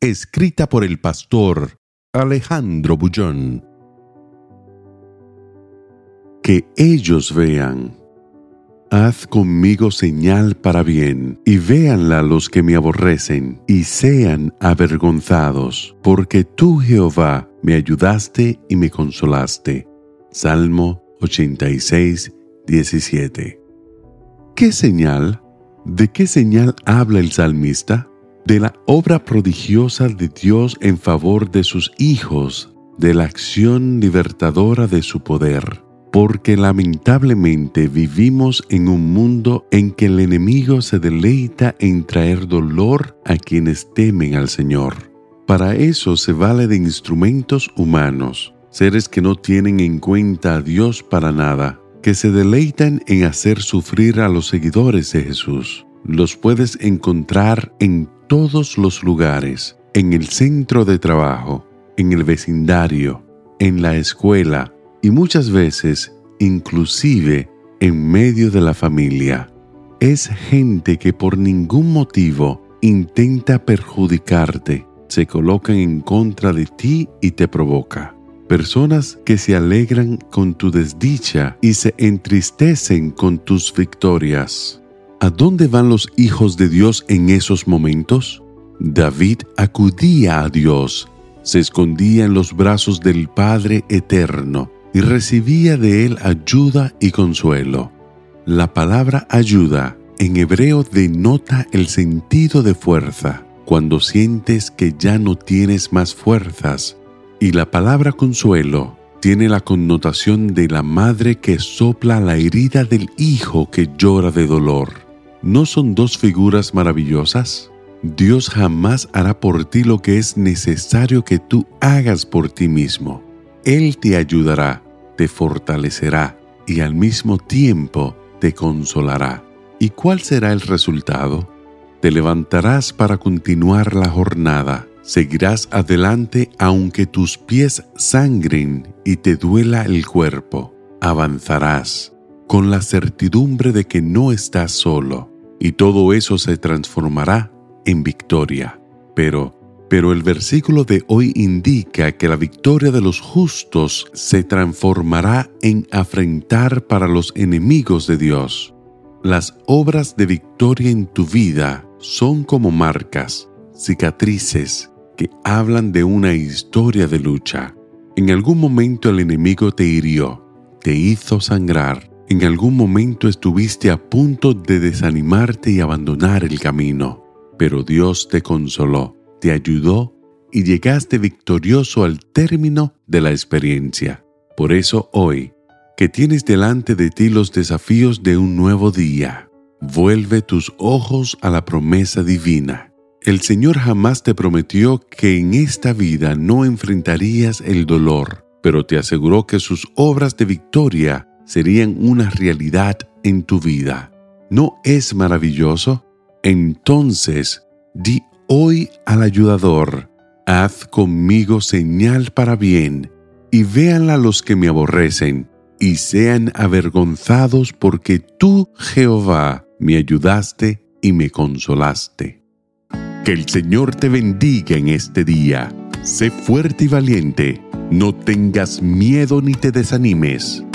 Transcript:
escrita por el pastor Alejandro Bullón. Que ellos vean. Haz conmigo señal para bien, y véanla los que me aborrecen, y sean avergonzados, porque tú, Jehová, me ayudaste y me consolaste. Salmo 86, 17. ¿Qué señal? ¿De qué señal habla el salmista? De la obra prodigiosa de Dios en favor de sus hijos, de la acción libertadora de su poder, porque lamentablemente vivimos en un mundo en que el enemigo se deleita en traer dolor a quienes temen al Señor. Para eso se vale de instrumentos humanos, seres que no tienen en cuenta a Dios para nada, que se deleitan en hacer sufrir a los seguidores de Jesús. Los puedes encontrar en todos los lugares, en el centro de trabajo, en el vecindario, en la escuela y muchas veces inclusive en medio de la familia. Es gente que por ningún motivo intenta perjudicarte, se colocan en contra de ti y te provoca. Personas que se alegran con tu desdicha y se entristecen con tus victorias. ¿A dónde van los hijos de Dios en esos momentos? David acudía a Dios, se escondía en los brazos del Padre Eterno y recibía de él ayuda y consuelo. La palabra ayuda en hebreo denota el sentido de fuerza, cuando sientes que ya no tienes más fuerzas, y la palabra consuelo tiene la connotación de la madre que sopla la herida del hijo que llora de dolor. ¿No son dos figuras maravillosas? Dios jamás hará por ti lo que es necesario que tú hagas por ti mismo. Él te ayudará, te fortalecerá y al mismo tiempo te consolará. ¿Y cuál será el resultado? Te levantarás para continuar la jornada, seguirás adelante aunque tus pies sangren y te duela el cuerpo, avanzarás con la certidumbre de que no estás solo, y todo eso se transformará en victoria. Pero, pero el versículo de hoy indica que la victoria de los justos se transformará en afrentar para los enemigos de Dios. Las obras de victoria en tu vida son como marcas, cicatrices, que hablan de una historia de lucha. En algún momento el enemigo te hirió, te hizo sangrar, en algún momento estuviste a punto de desanimarte y abandonar el camino, pero Dios te consoló, te ayudó y llegaste victorioso al término de la experiencia. Por eso hoy, que tienes delante de ti los desafíos de un nuevo día, vuelve tus ojos a la promesa divina. El Señor jamás te prometió que en esta vida no enfrentarías el dolor, pero te aseguró que sus obras de victoria serían una realidad en tu vida. ¿No es maravilloso? Entonces, di hoy al ayudador, haz conmigo señal para bien, y véanla los que me aborrecen, y sean avergonzados porque tú, Jehová, me ayudaste y me consolaste. Que el Señor te bendiga en este día. Sé fuerte y valiente, no tengas miedo ni te desanimes